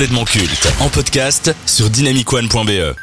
complètement culte en podcast sur dynamicone.be.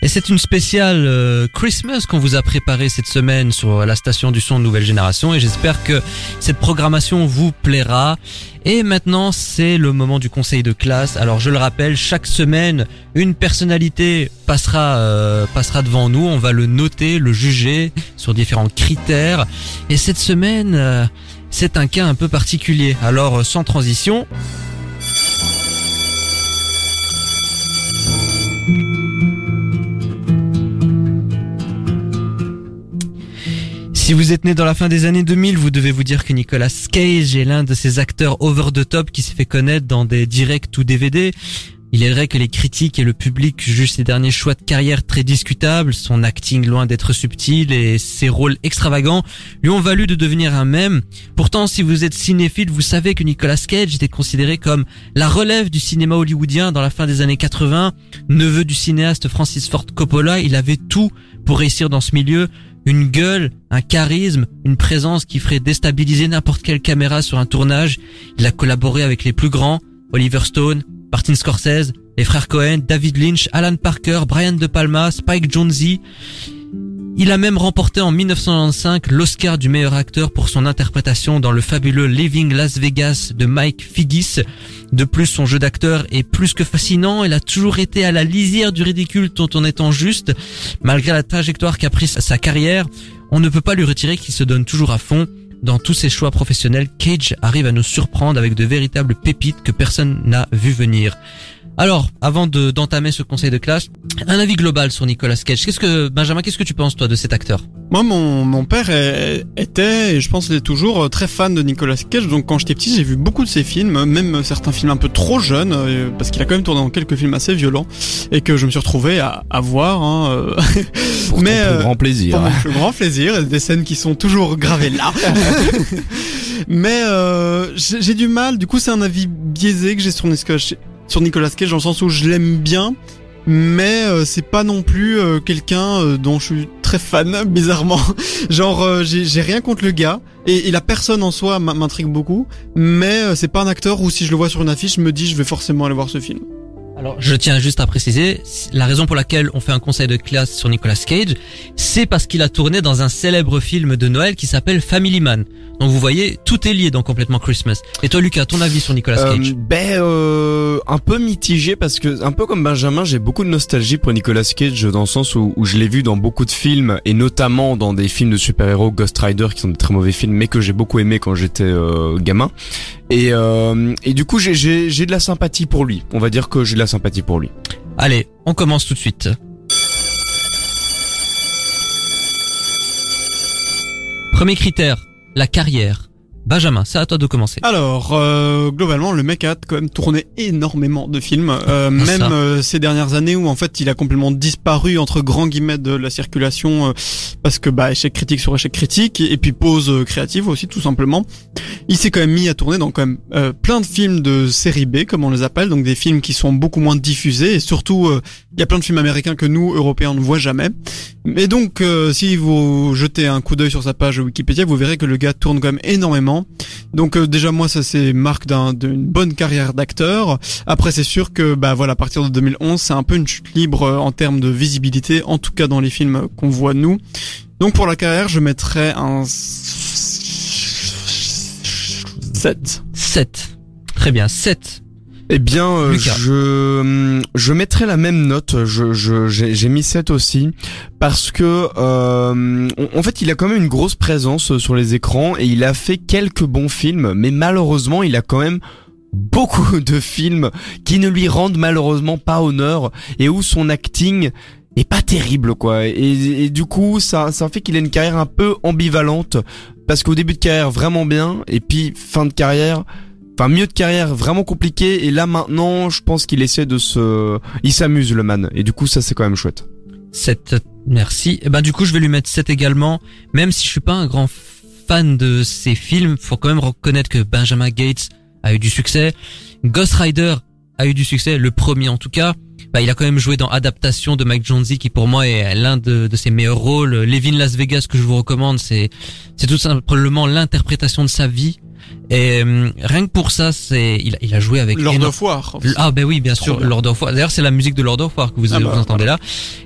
Et c'est une spéciale euh, Christmas qu'on vous a préparée cette semaine sur la station du son de Nouvelle Génération et j'espère que cette programmation vous plaira. Et maintenant, c'est le moment du conseil de classe. Alors, je le rappelle, chaque semaine, une personnalité passera euh, passera devant nous. On va le noter, le juger sur différents critères. Et cette semaine, euh, c'est un cas un peu particulier. Alors, sans transition, Si vous êtes né dans la fin des années 2000, vous devez vous dire que Nicolas Cage est l'un de ces acteurs over the top qui s'est fait connaître dans des directs ou DVD. Il est vrai que les critiques et le public jugent ses derniers choix de carrière très discutables, son acting loin d'être subtil et ses rôles extravagants lui ont valu de devenir un mème. Pourtant, si vous êtes cinéphile, vous savez que Nicolas Cage était considéré comme la relève du cinéma hollywoodien dans la fin des années 80. Neveu du cinéaste Francis Ford Coppola, il avait tout pour réussir dans ce milieu une gueule, un charisme, une présence qui ferait déstabiliser n'importe quelle caméra sur un tournage. Il a collaboré avec les plus grands, Oliver Stone, Martin Scorsese, les frères Cohen, David Lynch, Alan Parker, Brian De Palma, Spike Jonze. Il a même remporté en 1995 l'Oscar du meilleur acteur pour son interprétation dans le fabuleux Living Las Vegas de Mike Figgis. De plus, son jeu d'acteur est plus que fascinant. Il a toujours été à la lisière du ridicule tout en étant juste. Malgré la trajectoire qu'a pris sa carrière, on ne peut pas lui retirer qu'il se donne toujours à fond. Dans tous ses choix professionnels, Cage arrive à nous surprendre avec de véritables pépites que personne n'a vu venir. Alors, avant de d'entamer ce conseil de classe, un avis global sur Nicolas Cage. Qu'est-ce que Benjamin, qu'est-ce que tu penses toi de cet acteur? Moi, mon, mon père est- était, et je pense qu'il est toujours, euh, très fan de Nicolas Cage. Donc quand j'étais petit, j'ai vu beaucoup de ses films, même certains films un peu trop jeunes, euh, parce qu'il a quand même tourné dans quelques films assez violents, et que je me suis retrouvé à, à voir. Hein, euh, Pour Mais, ton plus euh, grand plaisir. pour mon plus grand plaisir, des scènes qui sont toujours gravées là. Mais euh, j'ai j'ai du mal, du coup c'est un avis biaisé que j'ai sur Nicolas, sur Nicolas Cage dans le sens où je l'aime bien, mais euh, c'est pas non plus euh, quelqu'un euh, dont je suis très fan, bizarrement. Genre j'ai rien contre le gars, et, et la personne en soi m'intrigue beaucoup, mais c'est pas un acteur où si je le vois sur une affiche, je me dis je vais forcément aller voir ce film. Alors, je tiens juste à préciser, la raison pour laquelle on fait un conseil de classe sur Nicolas Cage, c'est parce qu'il a tourné dans un célèbre film de Noël qui s'appelle Family Man. Donc vous voyez, tout est lié dans Complètement Christmas. Et toi Lucas, ton avis sur Nicolas Euh, Cage ben euh, un peu mitigé parce que un peu comme Benjamin j'ai beaucoup de nostalgie pour Nicolas Cage dans le sens où, où je l'ai vu dans beaucoup de films et notamment dans des films de super-héros Ghost Rider qui sont des très mauvais films mais que j'ai beaucoup aimé quand j'étais euh, gamin et, euh, et du coup j'ai de la sympathie pour lui on va dire que j'ai de la sympathie pour lui Allez, on commence tout de suite. Premier critère, la carrière. Benjamin, c'est à toi de commencer. Alors, euh, globalement, le mec a quand même tourné énormément de films, euh, même ça. euh, ces dernières années où en fait il a complètement disparu entre grands guillemets de la circulation euh, parce que bah échec critique sur échec critique et, et puis pause créative aussi tout simplement. Il s'est quand même mis à tourner dans quand même euh, plein de films de série B comme on les appelle, donc des films qui sont beaucoup moins diffusés et surtout euh, il y a plein de films américains que nous Européens ne voit jamais. Mais donc euh, si vous jetez un coup d'œil sur sa page Wikipédia, vous verrez que le gars tourne quand même énormément. Donc euh, déjà moi ça c'est marque d'un- d'une bonne carrière d'acteur. Après c'est sûr que bah voilà à partir de 2011 c'est un peu une chute libre euh, en termes de visibilité, en tout cas dans les films qu'on voit nous. Donc pour la carrière je mettrais un 7. 7. Très bien, 7. Eh bien, euh, Lucas. je je mettrai la même note. Je je j'ai mis 7 aussi parce que euh, en- en fait, il a quand même une grosse présence euh, sur les écrans et il a fait quelques bons films, mais malheureusement, il a quand même beaucoup de films qui ne lui rendent malheureusement pas honneur et où son acting est pas terrible quoi et, et du coup ça ça fait qu'il a une carrière un peu ambivalente parce qu'au début de carrière vraiment bien et puis fin de carrière Enfin, mieux de carrière, vraiment compliqué. Et là, maintenant, je pense qu'il essaie de se... Il s'amuse, le man. Et du coup, ça, c'est quand même chouette. 7. Merci. Et ben du coup, je vais lui mettre 7 également, même si je suis pas un grand fan de ces films, faut quand même reconnaître que Benjamin Gates a eu du succès. Ghost Rider a eu du succès, le premier en tout cas. Bah, il a quand même joué dans Adaptation de Mike Jonesy, qui pour moi est l'un de, de ses meilleurs rôles. Levin Las Vegas que je vous recommande, c'est c'est tout simplement l'interprétation de sa vie. Et euh, rien que pour ça, c'est il, a- il a joué avec Lord éno- of War. Ah ben oui, bien sûr, bien. Lord of War. D'ailleurs, c'est la musique de Lord of War que vous, Ah bah, vous entendez là.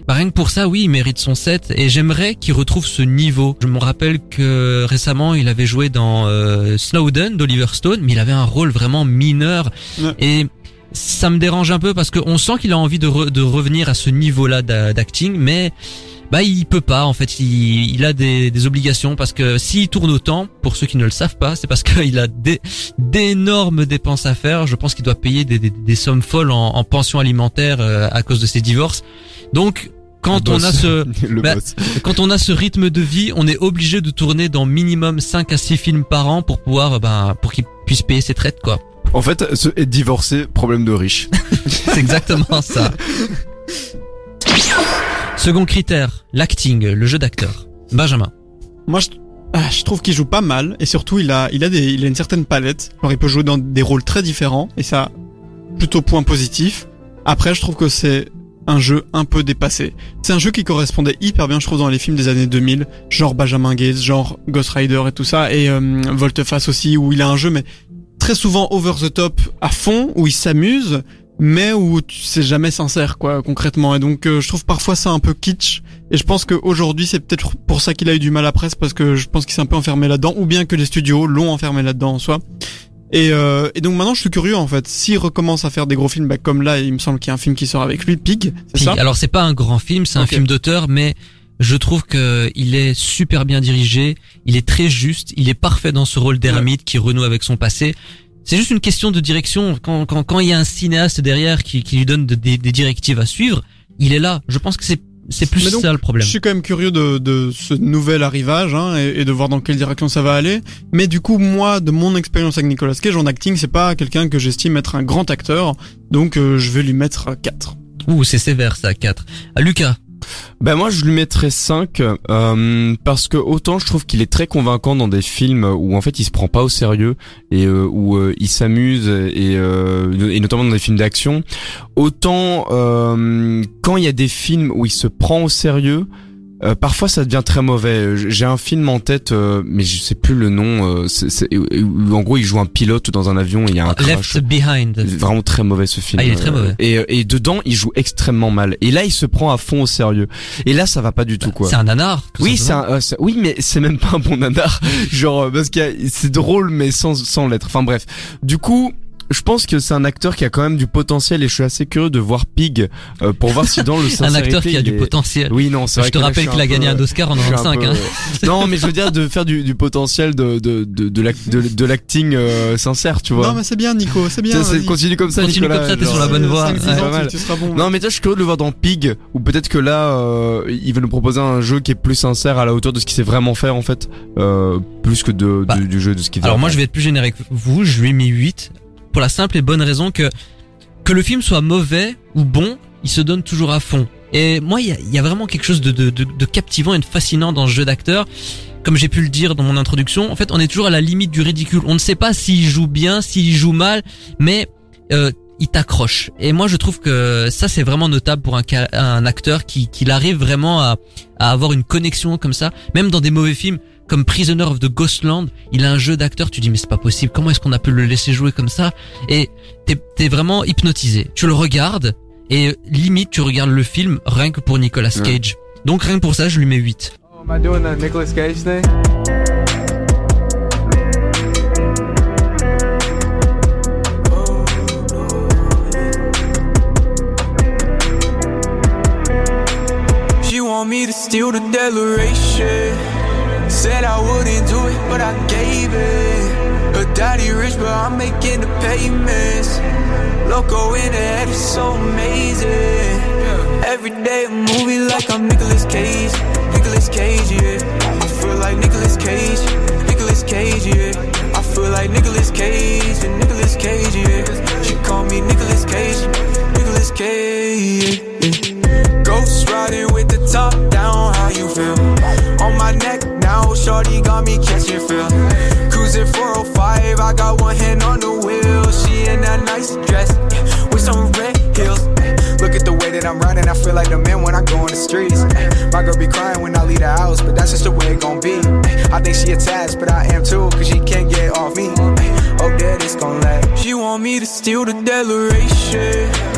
Bah, rien que pour ça, oui, il mérite son set. Et j'aimerais qu'il retrouve ce niveau. Je me rappelle que récemment, il avait joué dans euh, Snowden d'Oliver Stone, mais il avait un rôle vraiment mineur. Ouais. Et ça me dérange un peu parce qu'on sent qu'il a envie de, re- de revenir à ce niveau-là d'a- d'acting, mais bah il peut pas en fait. Il, il a des, des obligations parce que s'il tourne autant pour ceux qui ne le savent pas c'est parce qu'il a des d'énormes dépenses à faire. Je pense qu'il doit payer des, des, des sommes folles en, en pension alimentaire euh, à cause de ses divorces. Donc quand on a ce Bah, quand on a ce rythme de vie on est obligé de tourner dans minimum 5 à 6 films par an pour pouvoir ben pour qu'il puisse payer ses traites quoi. En fait, ce être divorcé, problème de riche. C'est exactement ça. Second critère, l'acting, le jeu d'acteur. Benjamin. Moi, je, ah, je trouve qu'il joue pas mal et surtout il a, il a des, il a une certaine palette. Alors il peut jouer dans des rôles très différents et ça, plutôt point positif. Après, je trouve que c'est un jeu un peu dépassé. C'est un jeu qui correspondait hyper bien, je trouve, dans les films des années 2000, genre Benjamin Gates, genre Ghost Rider et tout ça, et euh, Volteface aussi, où il a un jeu mais très souvent over the top à fond, où il s'amuse, mais où tu- c'est jamais sincère, quoi, concrètement. Et donc, euh, je trouve parfois ça un peu kitsch. Et je pense qu'aujourd'hui, c'est peut-être pour ça qu'il a eu du mal à presse, parce que je pense qu'il s'est un peu enfermé là-dedans, ou bien que les studios l'ont enfermé là-dedans en soi. Et, euh, et donc maintenant, je suis curieux en fait. S'il recommence à faire des gros films, bah, comme là, il me semble qu'il y a un film qui sort avec lui, Pig, c'est Pig. ça? Alors c'est pas un grand film, c'est un film d'auteur, mais je trouve que il est super bien dirigé, il est très juste, il est parfait dans ce rôle d'ermite qui renoue avec son passé. C'est juste une question de direction. Quand, quand, quand il y a un cinéaste derrière qui, qui lui donne de- des, des directives à suivre, il est là. Je pense que c'est c'est plus donc, ça le problème. Je suis quand même curieux de, de ce nouvel arrivage hein, et, et de voir dans quelle direction ça va aller. Mais du coup, moi, de mon expérience avec Nicolas Cage en acting, c'est pas quelqu'un que j'estime être un grand acteur. Donc, euh, je vais lui mettre 4. Ouh, c'est sévère ça, 4. Ah, Lucas. Ben moi je lui mettrais 5 euh, parce que autant je trouve qu'il est très convaincant dans des films où en fait il se prend pas au sérieux et euh, où euh, il s'amuse et, euh, et notamment dans des films d'action, autant quand il y a des films où il se prend au sérieux, euh, parfois ça devient très mauvais. J'ai un film en tête, euh, mais je sais plus le nom. euh, c'est- en gros, il joue un pilote dans un avion et il y a un crash. Left Behind. Vraiment très mauvais ce film. Ah, il est très Euh, mauvais. Et, et dedans, il joue extrêmement mal. Et là, il se prend à fond au sérieux. Et là, ça va pas du tout quoi. C'est un nanar. Oui, c'est un, euh, c'est- oui, mais c'est même pas un bon nanar. Genre euh, parce que c'est drôle, mais sans sans l'être. Enfin bref. Du coup. Je pense que c'est un acteur qui a quand même du potentiel et je suis assez curieux de voir Pig euh, pour voir si dans le un acteur qui a du est- potentiel. Oui, non, c'est Je vrai te que là, rappelle je qu'il a gagné un Oscar en je suis un 95. peu- Hein. non, mais je veux dire de faire du, du potentiel de de de de l'ac- de, de l'acting euh, sincère, tu vois. Non, mais c'est bien, Nico, c'est bien. C'est- continue comme ça, Continue Nicolas, comme ça, t'es sur la bonne voie. Ouais. mal. tu, tu seras bon. Non mais toi je suis curieux de le voir dans Pig ou peut-être que là euh, il va nous proposer un jeu qui est plus sincère à la hauteur de ce qu'il sait vraiment faire en fait euh, plus que de, Bah, du, du jeu de ce qu'il fait. Alors moi je vais être plus générique. Vous, je lui ai mis 8 pour la simple et bonne raison que que le film soit mauvais ou bon, il se donne toujours à fond. Et moi il y a, vraiment quelque chose de, captivant et de fascinant dans ce jeu d'acteur. Comme j'ai pu le dire dans mon introduction, en fait on est toujours à la limite du ridicule. On ne sait pas s'il joue bien, s'il joue mal, mais euh, il t'accroche. Et moi je trouve que ça c'est vraiment notable pour un, un acteur qui, qui arrive vraiment à, à avoir une connexion comme ça, même dans des mauvais films comme Prisoner of the Ghostland, il a un jeu d'acteur, tu dis mais c'est pas possible, comment est-ce qu'on a pu le laisser jouer comme ça? Et t'es es vraiment hypnotisé. Tu le regardes et limite tu regardes le film rien que pour Nicolas Ouais. Cage. Donc rien que pour ça je lui mets 8. Oh, am I doing the Nicolas Cage thing? She want me to steal the declaration. Said I wouldn't do it, but I gave it. Her daddy rich, but I'm making the payments. Loco in the head is so amazing. Every day a movie like I'm Nicolas Cage. Nicolas Cage, yeah. I feel like Nicolas Cage. Nicolas Cage, yeah. I feel like Nicolas Cage and Nicolas Cage, yeah. She call me Nicolas Cage. feel like the man when I go in the streets. My girl be crying when I leave the house, but that's just the way it gon' be. I think she attached, but I am too, cause she can't get off me. Oh, Hope that it's gon' last. She want me to steal the declaration.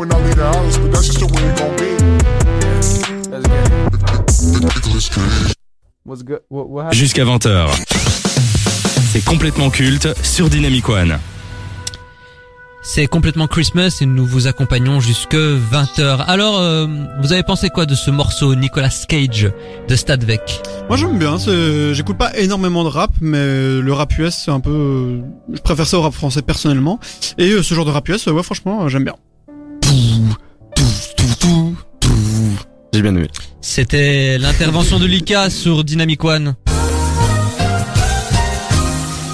When I leave the house, but that's just the way it gon' be. What's good? What, what happened? Jusqu'à 20h. C'est complètement culte sur Dynamic One. C'est complètement Christmas et nous vous accompagnons jusque 20h. Alors, euh, vous avez pensé quoi de ce morceau Nicolas Cage de Stadvec Moi j'aime bien, j'écoute pas énormément de rap, mais le rap US c'est un peu... Je préfère ça au rap français personnellement. Et euh, ce genre de rap US, ouais franchement j'aime bien. J'ai bien aimé. C'était l'intervention de Lika sur Dynamic One.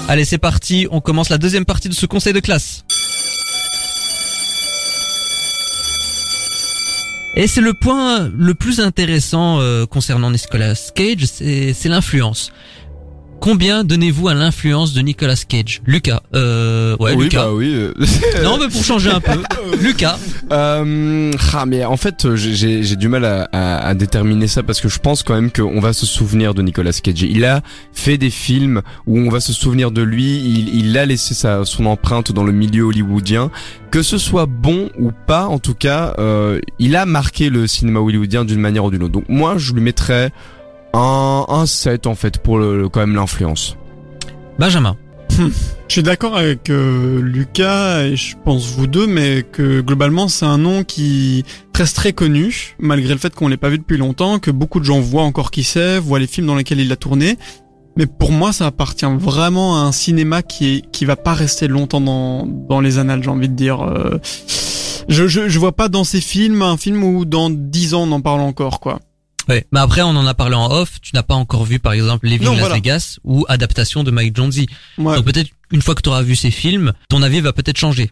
Allez, c'est parti, on commence la deuxième partie de ce conseil de classe. Et c'est le point le plus intéressant euh, concernant Nicolas Cage, c'est c'est l'influence. Combien donnez-vous à l'influence de Nicolas Cage? Lucas. Euh, ouais, oui, Lucas. bah oui. euh, Non, mais pour changer un peu. Lucas. Euh, ah, mais en fait, j'ai- j'ai j'ai du mal à, à, à déterminer ça parce que je pense quand même qu'on va se souvenir de Nicolas Cage. Il a fait des films où on va se souvenir de lui. Il, il a laissé sa, son empreinte dans le milieu hollywoodien. Que ce soit bon ou pas, en tout cas, euh, il a marqué le cinéma hollywoodien d'une manière ou d'une autre. Donc moi, je lui mettrais un, un 7 en fait pour le, le- quand même l'influence. Benjamin. Je suis d'accord avec euh, Lucas et je pense vous deux, mais que globalement c'est un nom qui reste très connu, malgré le fait qu'on l'ait pas vu depuis longtemps, que beaucoup de gens voient encore qui c'est, voient les films dans lesquels il a tourné. Mais pour moi, ça appartient vraiment à un cinéma qui est, qui va pas rester longtemps dans, dans les annales, j'ai envie de dire. Euh, je, je, je vois pas dans ces films un film où dans dix ans on en parle encore, quoi. Ouais. Mais après, on en a parlé en off. Tu n'as pas encore vu, par exemple, Living Non, Las voilà. Vegas ou adaptation de Mike Jonesy. Ouais, Donc peut-être une fois que tu auras vu ces films, ton avis va peut-être changer.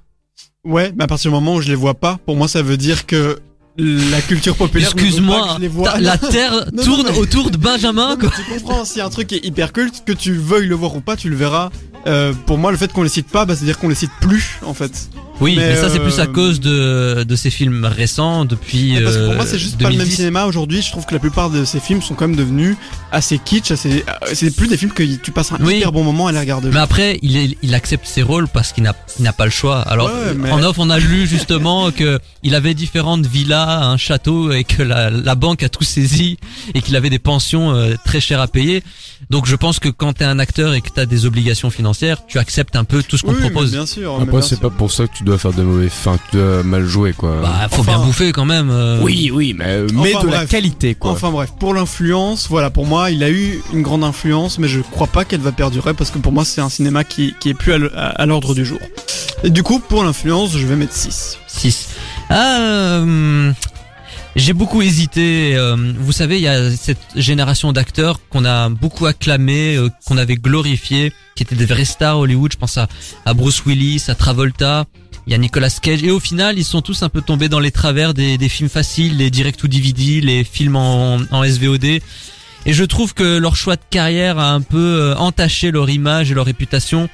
ouais, mais à partir du moment où je les vois pas, pour moi ça veut dire que la culture populaire. Excuse-moi, la terre Non, non, tourne mais- autour de Benjamin. Non, Quoi. tu comprends, si un truc est hyper culte, que tu veuilles le voir ou pas, tu le verras. Euh, pour moi, le fait qu'on les cite pas, bah, c'est-à-dire qu'on les cite plus, en fait. Oui, mais, Mais, ça c'est plus à euh, cause de de ces films récents depuis. Parce que pour euh, moi, c'est juste pas le même 2010. cinéma aujourd'hui. Je trouve que la plupart de ces films sont quand même devenus assez kitsch, assez. euh, C'est plus des films que tu passes un Oui. hyper bon moment à les regarder. Mais après, il, est, il accepte ses rôles parce qu'il n'a il n'a pas le choix. Alors, Ouais, mais- en off, on a lu justement que il avait différentes villas, un château, et que la, la banque a tout saisi et qu'il avait des pensions euh, très chères à payer. Donc, je pense que quand t'es un acteur et que t'as des obligations financières, tu acceptes un peu tout ce qu'on oui, te mais propose. bien sûr. Après, c'est pas pour ça que tu dois faire de mauvais, enfin, tu dois mal jouer quoi. Bah, faut Enfin- bien bouffer quand même. euh. Oui, oui, mais, mais Enfin, de la qualité, quoi. Enfin bref, pour l'influence, voilà, pour moi, il a eu une grande influence, mais je crois pas qu'elle va perdurer parce que pour moi, c'est un cinéma qui, qui est plus à l'ordre du jour. Et du coup, pour l'influence, je vais mettre 6. 6. Ah, euh, j'ai beaucoup hésité. euh, vous savez, il y a cette génération d'acteurs qu'on a beaucoup acclamé, euh, qu'on avait glorifié, qui étaient des vraies stars Hollywood. Je pense à, à Bruce Willis, à Travolta. Il y a Nicolas Cage. Et au final, ils sont tous un peu tombés dans les travers des, films faciles, les direct to DVD, les films en, en SVOD. Et je trouve que leur choix de carrière a un peu euh, entaché leur image et leur réputation.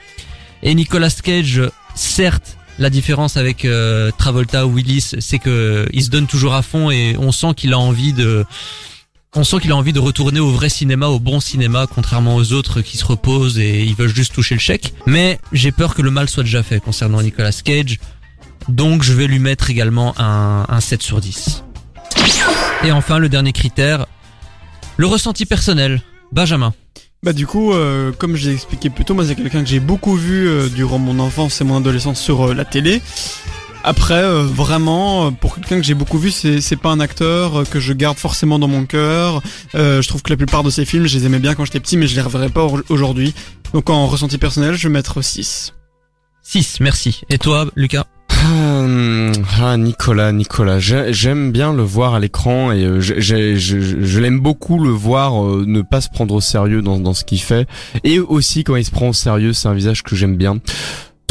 Et Nicolas Cage, certes, la différence avec euh, Travolta ou Willis, c'est que il se donne toujours à fond et on sent qu'il a envie de on sent qu'il a envie de retourner au vrai cinéma, au bon cinéma, contrairement aux autres qui se reposent et ils veulent juste toucher le chèque. Mais j'ai peur que le mal soit déjà fait concernant Nicolas Cage. Donc je vais lui mettre également un, un 7 sur 10. Et enfin, le dernier critère, le ressenti personnel. Benjamin. Bah du coup, euh, comme je l'ai expliqué plus tôt, moi c'est quelqu'un que j'ai beaucoup vu euh, durant mon enfance et mon adolescence sur euh, la télé. Après, euh, vraiment, euh, pour quelqu'un que j'ai beaucoup vu, c'est c'est pas un acteur euh, que je garde forcément dans mon cœur. Euh, je trouve que la plupart de ses films, je les aimais bien quand j'étais petit, mais je les reverrai pas au- aujourd'hui. Donc en ressenti personnel, je vais mettre 6. 6, merci. Et toi, Lucas? Ah, ah, Nicolas, Nicolas, j'ai- j'aime bien le voir à l'écran et j'ai- je, je- je l'aime beaucoup le voir ne pas se prendre au sérieux dans, dans ce qu'il fait et aussi quand il se prend au sérieux, c'est un visage que j'aime bien.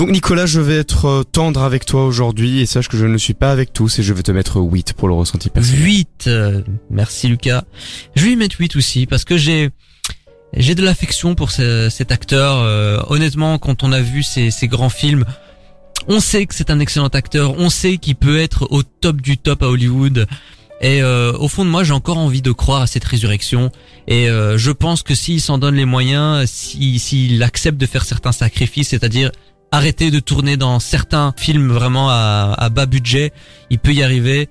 Donc Nicolas, je vais être euh, tendre avec toi aujourd'hui et sache que je ne suis pas avec tous et je vais te mettre 8 pour le ressenti personnel. 8. euh, merci Lucas. Je vais lui mettre 8 aussi parce que j'ai j'ai de l'affection pour ce- cet acteur. euh, honnêtement, quand on a vu ces, grands films, on sait que c'est un excellent acteur. On sait qu'il peut être au top du top à Hollywood. Et au fond de moi, j'ai encore envie de croire à cette résurrection. Et je pense que s'il s'en donne les moyens, si- s'il accepte de faire certains sacrifices, c'est-à-dire arrêter de tourner dans certains films vraiment à, à bas budget, il peut y arriver.